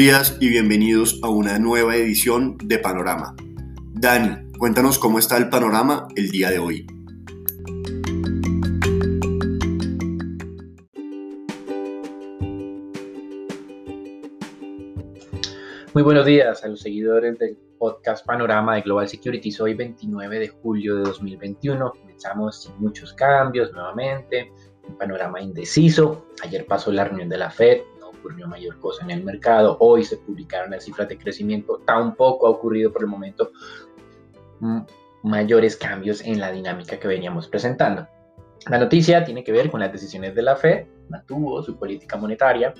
Buenos días y bienvenidos a una nueva edición de Panorama. Dani, cuéntanos cómo está el panorama el día de hoy. Muy buenos días a los seguidores del podcast Panorama de Global Securities. Hoy 29 de julio de 2021. Comenzamos sin muchos cambios nuevamente. Un panorama indeciso. Ayer pasó la reunión de la Fed ocurrió mayor cosa en el mercado. Hoy se publicaron las cifras de crecimiento. Tampoco ha ocurrido por el momento mayores cambios en la dinámica que veníamos presentando. La noticia tiene que ver con las decisiones de la Fed, mantuvo su política monetaria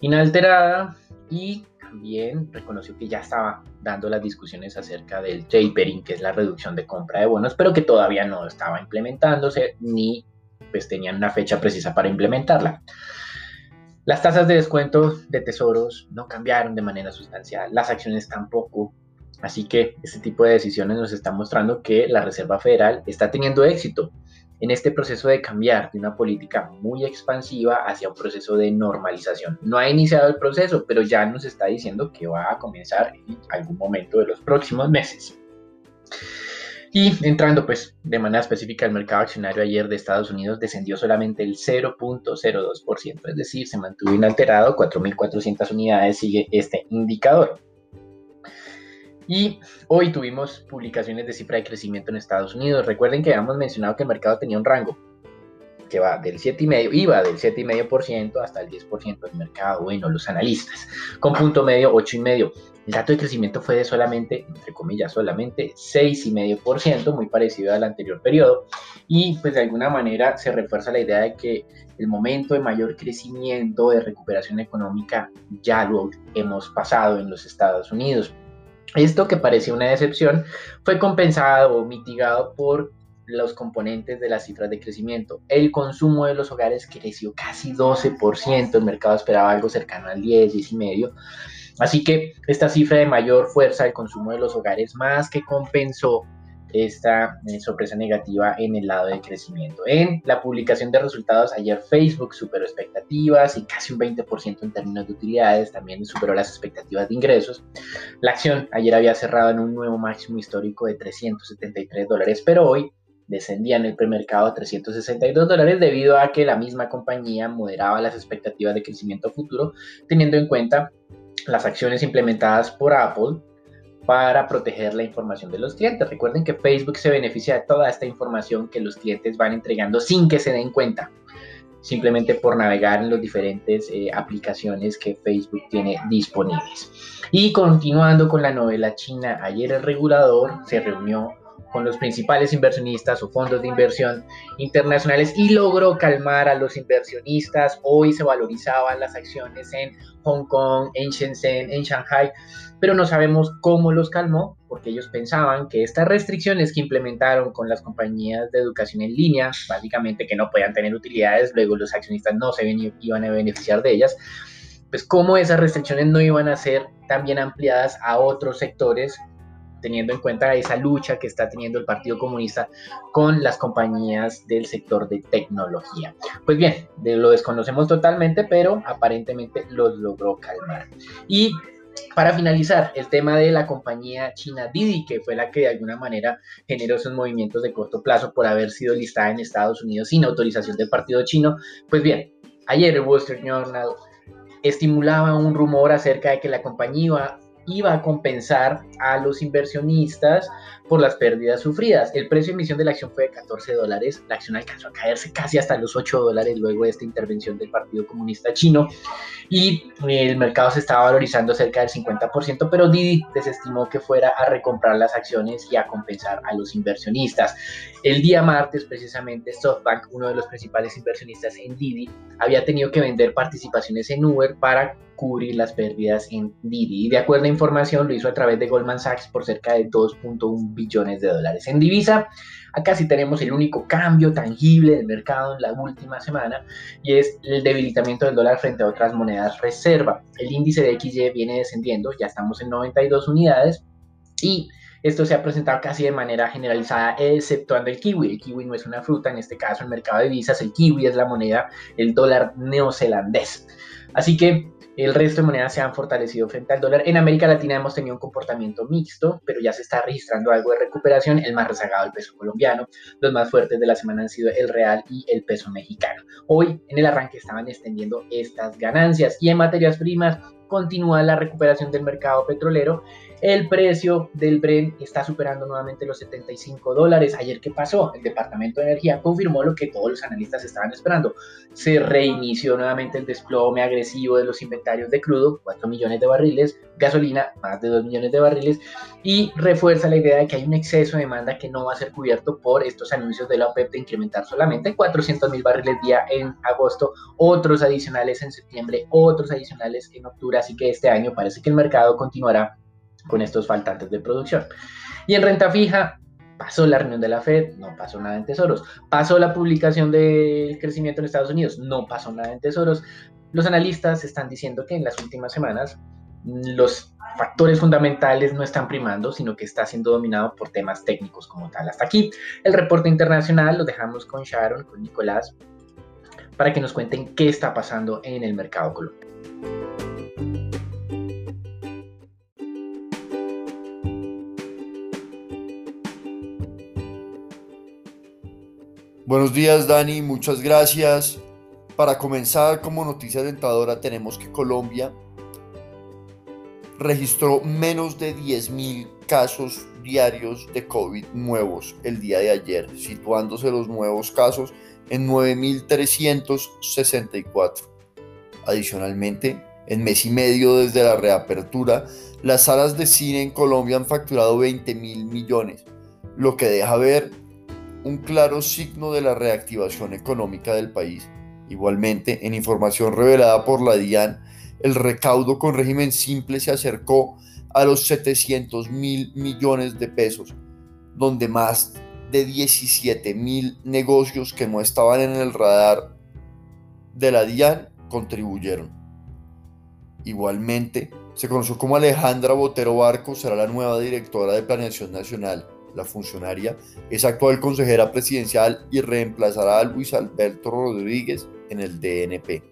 inalterada y también reconoció que ya estaba dando las discusiones acerca del tapering, que es la reducción de compra de bonos, pero que todavía no estaba implementándose ni pues tenían una fecha precisa para implementarla. Las tasas de descuento de tesoros no cambiaron de manera sustancial, las acciones tampoco. Así que este tipo de decisiones nos está mostrando que la Reserva Federal está teniendo éxito en este proceso de cambiar de una política muy expansiva hacia un proceso de normalización. No ha iniciado el proceso, pero ya nos está diciendo que va a comenzar en algún momento de los próximos meses. Y entrando pues de manera específica el mercado accionario ayer de Estados Unidos descendió solamente el 0.02%, es decir, se mantuvo inalterado, 4.400 unidades sigue este indicador. Y hoy tuvimos publicaciones de cifra de crecimiento en Estados Unidos. Recuerden que habíamos mencionado que el mercado tenía un rango que va del 7,5, iba del 7,5% hasta el 10% del mercado, bueno, los analistas, con punto medio 8,5%. El dato de crecimiento fue de solamente, entre comillas, solamente 6,5%, muy parecido al anterior periodo, y pues de alguna manera se refuerza la idea de que el momento de mayor crecimiento, de recuperación económica, ya lo hemos pasado en los Estados Unidos. Esto que parecía una decepción fue compensado o mitigado por los componentes de las cifras de crecimiento. El consumo de los hogares creció casi 12%, el mercado esperaba algo cercano al 10, 10 y medio. Así que esta cifra de mayor fuerza del consumo de los hogares más que compensó esta eh, sorpresa negativa en el lado de crecimiento. En la publicación de resultados, ayer Facebook superó expectativas y casi un 20% en términos de utilidades, también superó las expectativas de ingresos. La acción ayer había cerrado en un nuevo máximo histórico de 373 dólares, pero hoy descendía en el premercado a 362 dólares debido a que la misma compañía moderaba las expectativas de crecimiento futuro, teniendo en cuenta las acciones implementadas por Apple para proteger la información de los clientes. Recuerden que Facebook se beneficia de toda esta información que los clientes van entregando sin que se den cuenta, simplemente por navegar en las diferentes eh, aplicaciones que Facebook tiene disponibles. Y continuando con la novela china, ayer el regulador se reunió con los principales inversionistas o fondos de inversión internacionales y logró calmar a los inversionistas. Hoy se valorizaban las acciones en Hong Kong, en Shenzhen, en Shanghai, pero no sabemos cómo los calmó porque ellos pensaban que estas restricciones que implementaron con las compañías de educación en línea, básicamente que no podían tener utilidades, luego los accionistas no se iban a beneficiar de ellas, pues cómo esas restricciones no iban a ser también ampliadas a otros sectores teniendo en cuenta esa lucha que está teniendo el Partido Comunista con las compañías del sector de tecnología. Pues bien, lo desconocemos totalmente, pero aparentemente los logró calmar. Y para finalizar, el tema de la compañía china Didi, que fue la que de alguna manera generó esos movimientos de corto plazo por haber sido listada en Estados Unidos sin autorización del partido chino. Pues bien, ayer el Wall Street Journal estimulaba un rumor acerca de que la compañía iba a compensar a los inversionistas por las pérdidas sufridas. El precio de emisión de la acción fue de 14 dólares, la acción alcanzó a caerse casi hasta los 8 dólares luego de esta intervención del Partido Comunista Chino y el mercado se estaba valorizando cerca del 50%, pero Didi desestimó que fuera a recomprar las acciones y a compensar a los inversionistas. El día martes, precisamente, SoftBank, uno de los principales inversionistas en Didi, había tenido que vender participaciones en Uber para cubrir las pérdidas en Didi. Y de acuerdo a información, lo hizo a través de Goldman Sachs por cerca de 2.1 billones de dólares. En divisa, acá sí tenemos el único cambio tangible del mercado en la última semana y es el debilitamiento del dólar frente a otras monedas reserva. El índice de XY viene descendiendo, ya estamos en 92 unidades y esto se ha presentado casi de manera generalizada, exceptuando el kiwi. El kiwi no es una fruta, en este caso el mercado de divisas, el kiwi es la moneda, el dólar neozelandés. Así que el resto de monedas se han fortalecido frente al dólar. En América Latina hemos tenido un comportamiento mixto, pero ya se está registrando algo de recuperación. El más rezagado el peso colombiano. Los más fuertes de la semana han sido el real y el peso mexicano. Hoy en el arranque estaban extendiendo estas ganancias y en materias primas continúa la recuperación del mercado petrolero el precio del Brent está superando nuevamente los 75 dólares. Ayer, ¿qué pasó? El Departamento de Energía confirmó lo que todos los analistas estaban esperando. Se reinició nuevamente el desplome agresivo de los inventarios de crudo, 4 millones de barriles, gasolina, más de 2 millones de barriles, y refuerza la idea de que hay un exceso de demanda que no va a ser cubierto por estos anuncios de la OPEP de incrementar solamente 400 mil barriles día en agosto, otros adicionales en septiembre, otros adicionales en octubre. Así que este año parece que el mercado continuará con estos faltantes de producción. Y en renta fija, pasó la reunión de la Fed, no pasó nada en tesoros. Pasó la publicación del crecimiento en Estados Unidos, no pasó nada en tesoros. Los analistas están diciendo que en las últimas semanas los factores fundamentales no están primando, sino que está siendo dominado por temas técnicos como tal. Hasta aquí el reporte internacional lo dejamos con Sharon, con Nicolás, para que nos cuenten qué está pasando en el mercado colombiano. Buenos días Dani, muchas gracias. Para comenzar como noticia alentadora tenemos que Colombia registró menos de 10.000 casos diarios de COVID nuevos el día de ayer, situándose los nuevos casos en 9.364. Adicionalmente, en mes y medio desde la reapertura, las salas de cine en Colombia han facturado 20 mil millones, lo que deja ver un claro signo de la reactivación económica del país. Igualmente, en información revelada por la DIAN, el recaudo con régimen simple se acercó a los 700 mil millones de pesos, donde más de 17 mil negocios que no estaban en el radar de la DIAN contribuyeron. Igualmente, se conoció como Alejandra Botero Barco será la nueva directora de Planeación Nacional la funcionaria, es actual consejera presidencial y reemplazará a Luis Alberto Rodríguez en el DNP.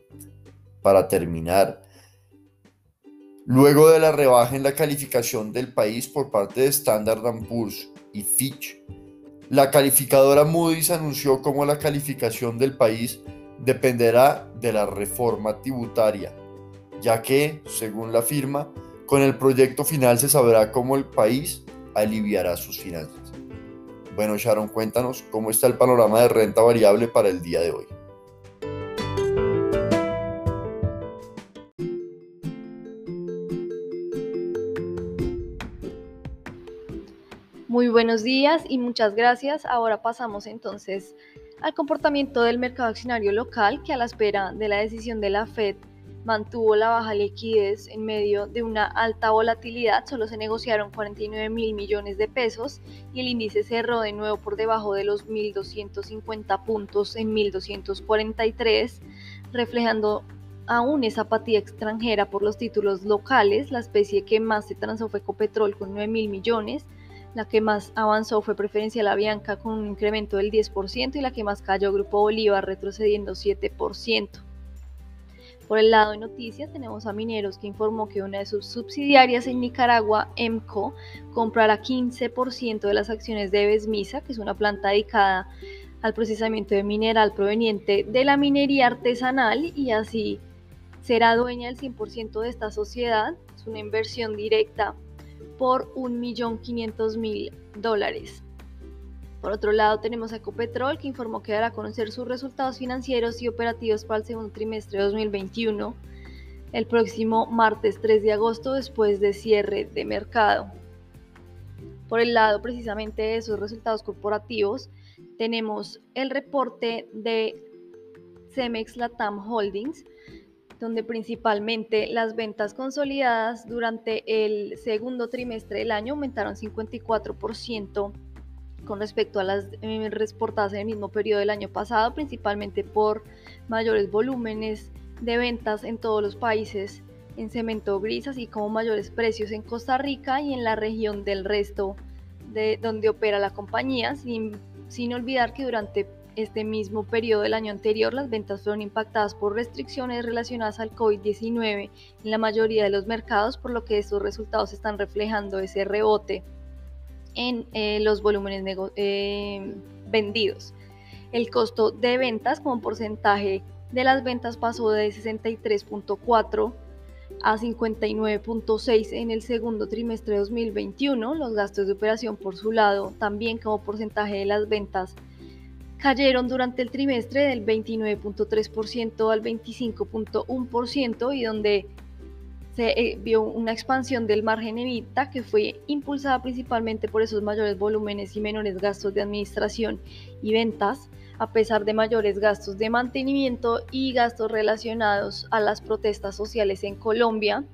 Para terminar, luego de la rebaja en la calificación del país por parte de Standard Poor's y Fitch, la calificadora Moody's anunció cómo la calificación del país dependerá de la reforma tributaria, ya que, según la firma, con el proyecto final se sabrá cómo el país aliviará sus finanzas. Bueno, Sharon, cuéntanos cómo está el panorama de renta variable para el día de hoy. Muy buenos días y muchas gracias. Ahora pasamos entonces al comportamiento del mercado accionario local que a la espera de la decisión de la Fed mantuvo la baja liquidez en medio de una alta volatilidad, solo se negociaron 49 mil millones de pesos y el índice cerró de nuevo por debajo de los 1.250 puntos en 1.243, reflejando aún esa apatía extranjera por los títulos locales, la especie que más se transó fue Copetrol con 9 mil millones, la que más avanzó fue Preferencia La Bianca con un incremento del 10% y la que más cayó Grupo Bolívar retrocediendo 7%. Por el lado de noticias tenemos a Mineros que informó que una de sus subsidiarias en Nicaragua, EMCO, comprará 15% de las acciones de Besmisa, que es una planta dedicada al procesamiento de mineral proveniente de la minería artesanal y así será dueña del 100% de esta sociedad. Es una inversión directa por 1.500.000 dólares. Por otro lado, tenemos a Ecopetrol, que informó que dará a conocer sus resultados financieros y operativos para el segundo trimestre de 2021 el próximo martes 3 de agosto después de cierre de mercado. Por el lado precisamente de esos resultados corporativos, tenemos el reporte de Cemex Latam Holdings, donde principalmente las ventas consolidadas durante el segundo trimestre del año aumentaron 54% con respecto a las eh, reportadas en el mismo periodo del año pasado, principalmente por mayores volúmenes de ventas en todos los países en cemento gris, así como mayores precios en Costa Rica y en la región del resto de donde opera la compañía, sin, sin olvidar que durante este mismo periodo del año anterior, las ventas fueron impactadas por restricciones relacionadas al COVID-19 en la mayoría de los mercados, por lo que estos resultados están reflejando ese rebote en eh, los volúmenes eh, vendidos. El costo de ventas como porcentaje de las ventas pasó de 63.4 a 59.6 en el segundo trimestre de 2021. Los gastos de operación por su lado, también como porcentaje de las ventas, cayeron durante el trimestre del 29.3% al 25.1% y donde se eh, vio una expansión del margen evita que fue impulsada principalmente por esos mayores volúmenes y menores gastos de administración y ventas a pesar de mayores gastos de mantenimiento y gastos relacionados a las protestas sociales en Colombia,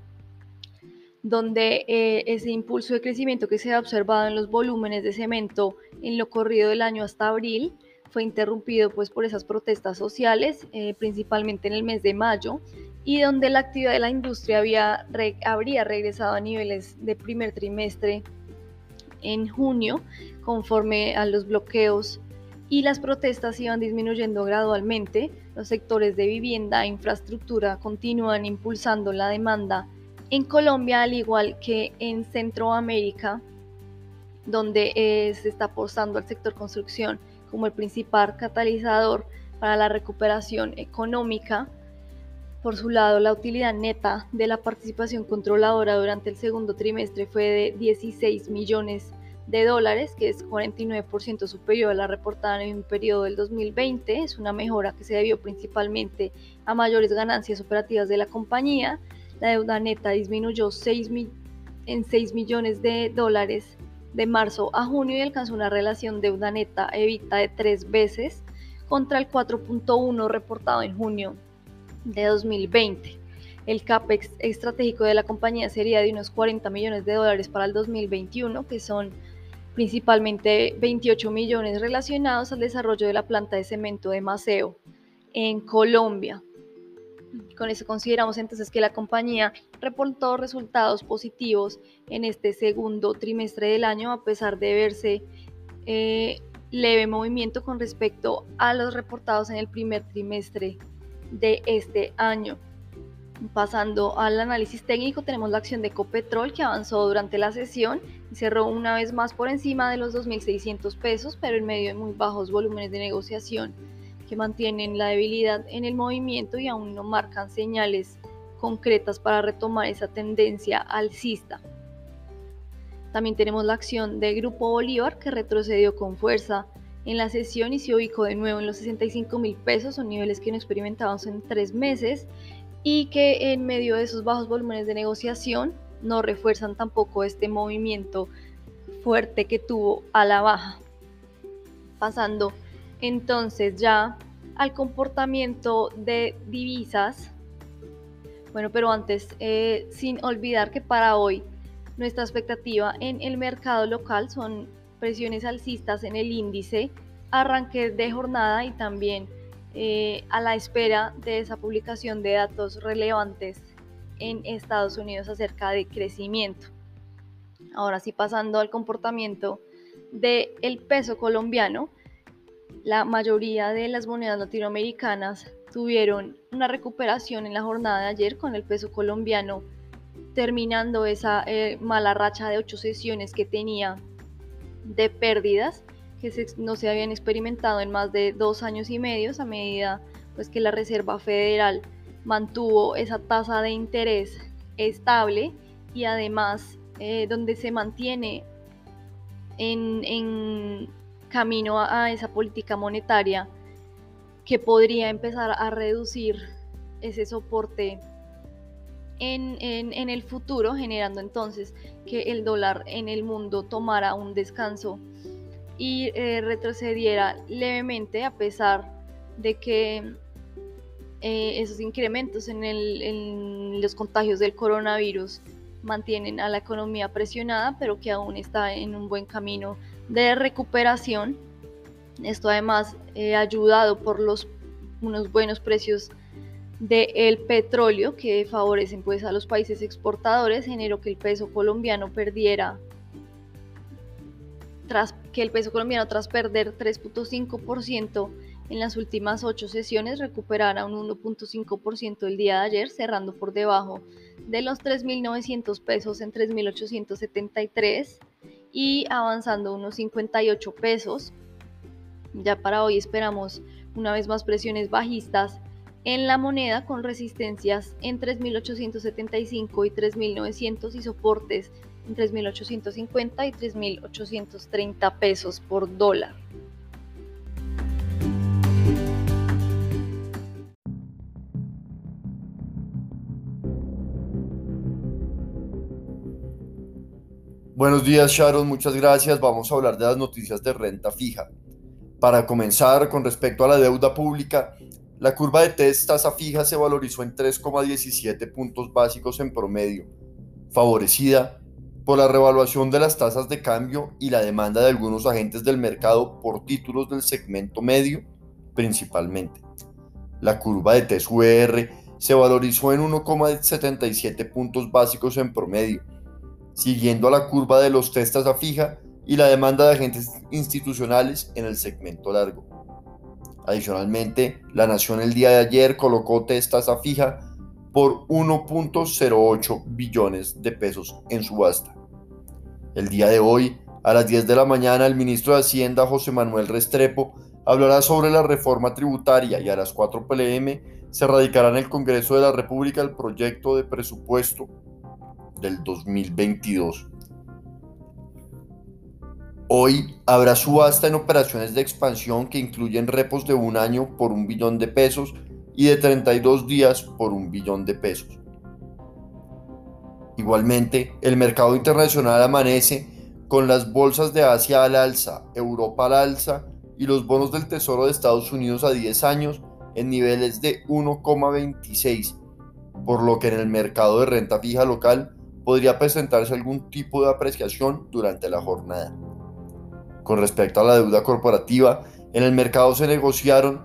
donde eh, ese impulso de crecimiento que se ha observado en los volúmenes de cemento en lo corrido del año hasta abril fue interrumpido pues por esas protestas sociales, eh, principalmente en el mes de mayo, y donde la actividad de la industria había, habría regresado a niveles de primer trimestre en junio, conforme a los bloqueos y las protestas iban disminuyendo gradualmente. Los sectores de vivienda e infraestructura continúan impulsando la demanda en Colombia, al igual que en Centroamérica, donde eh, se está apostando al sector construcción como el principal catalizador para la recuperación económica. Por su lado, la utilidad neta de la participación controladora durante el segundo trimestre fue de 16 millones de dólares, que es 49% superior a la reportada en un periodo del 2020. Es una mejora que se debió principalmente a mayores ganancias operativas de la compañía. La deuda neta disminuyó 6 en 6 millones de dólares de marzo a junio y alcanzó una relación deuda neta evita de 3 veces contra el 4.1 reportado en junio de 2020. El CAPEX estratégico de la compañía sería de unos 40 millones de dólares para el 2021, que son principalmente 28 millones relacionados al desarrollo de la planta de cemento de Maceo en Colombia. Con eso consideramos entonces que la compañía reportó resultados positivos en este segundo trimestre del año a pesar de verse eh, leve movimiento con respecto a los reportados en el primer trimestre de este año. Pasando al análisis técnico, tenemos la acción de Copetrol que avanzó durante la sesión y cerró una vez más por encima de los 2.600 pesos, pero en medio de muy bajos volúmenes de negociación que mantienen la debilidad en el movimiento y aún no marcan señales concretas para retomar esa tendencia alcista. También tenemos la acción de Grupo Bolívar que retrocedió con fuerza en la sesión y se ubicó de nuevo en los 65 mil pesos, son niveles que no experimentamos en tres meses y que en medio de esos bajos volúmenes de negociación no refuerzan tampoco este movimiento fuerte que tuvo a la baja. Pasando entonces ya al comportamiento de divisas. Bueno, pero antes, eh, sin olvidar que para hoy nuestra expectativa en el mercado local son presiones alcistas en el índice, arranque de jornada y también eh, a la espera de esa publicación de datos relevantes en Estados Unidos acerca de crecimiento. Ahora sí, pasando al comportamiento del el peso colombiano, la mayoría de las monedas latinoamericanas tuvieron una recuperación en la jornada de ayer con el peso colombiano terminando esa eh, mala racha de ocho sesiones que tenía de pérdidas que no se habían experimentado en más de dos años y medio a medida pues, que la Reserva Federal mantuvo esa tasa de interés estable y además eh, donde se mantiene en, camino a, esa política monetaria que podría empezar a reducir ese soporte en, el futuro, generando entonces que el dólar en el mundo tomara un descanso y eh, retrocediera levemente a pesar de que eh, esos incrementos en, los contagios del coronavirus mantienen a la economía presionada, pero que aún está en un buen camino de recuperación. Esto además eh, ayudado por los, unos buenos precios del petróleo que favorecen pues a los países exportadores, generó que el peso colombiano perdiera tras que el peso colombiano tras perder 3.5% en las últimas ocho sesiones recuperara un 1.5% el día de ayer, cerrando por debajo de los 3.900 pesos en 3.873 y avanzando unos 58 pesos. Ya para hoy esperamos una vez más presiones bajistas en la moneda con resistencias en 3.875 y 3.900 y soportes en 3.850 y 3.830 pesos por dólar. Buenos días Sharon, muchas gracias. Vamos a hablar de las noticias de renta fija. Para comenzar, con respecto a la deuda pública, la curva de test tasa fija se valorizó en 3,17 puntos básicos en promedio, favorecida por la revaluación de las tasas de cambio y la demanda de algunos agentes del mercado por títulos del segmento medio, principalmente. La curva de test UR se valorizó en 1,77 puntos básicos en promedio, siguiendo a la curva de los testas a fija y la demanda de agentes institucionales en el segmento largo. Adicionalmente, la Nación el día de ayer colocó testas a fija por 1.08 billones de pesos en subasta. El día de hoy, a las 10 de la mañana, el ministro de Hacienda, José Manuel Restrepo, hablará sobre la reforma tributaria y a las 4 pm se radicará en el Congreso de la República el proyecto de presupuesto del 2022. Hoy habrá subasta en operaciones de expansión que incluyen repos de un año por un billón de pesos y de 32 días por un billón de pesos. Igualmente, el mercado internacional amanece con las bolsas de Asia al alza, Europa al alza y los bonos del Tesoro de Estados Unidos a 10 años en niveles de 1,26, por lo que en el mercado de renta fija local podría presentarse algún tipo de apreciación durante la jornada. Con respecto a la deuda corporativa, en el mercado se negociaron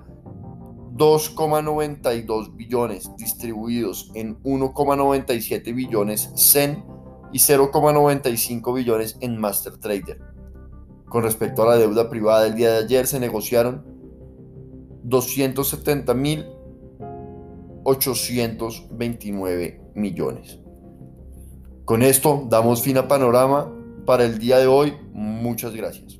2,92 billones distribuidos en 1,97 billones CEN y 0,95 billones en Master Trader. Con respecto a la deuda privada del día de ayer se negociaron 270.829 millones. Con esto damos fin a panorama para el día de hoy. Muchas gracias.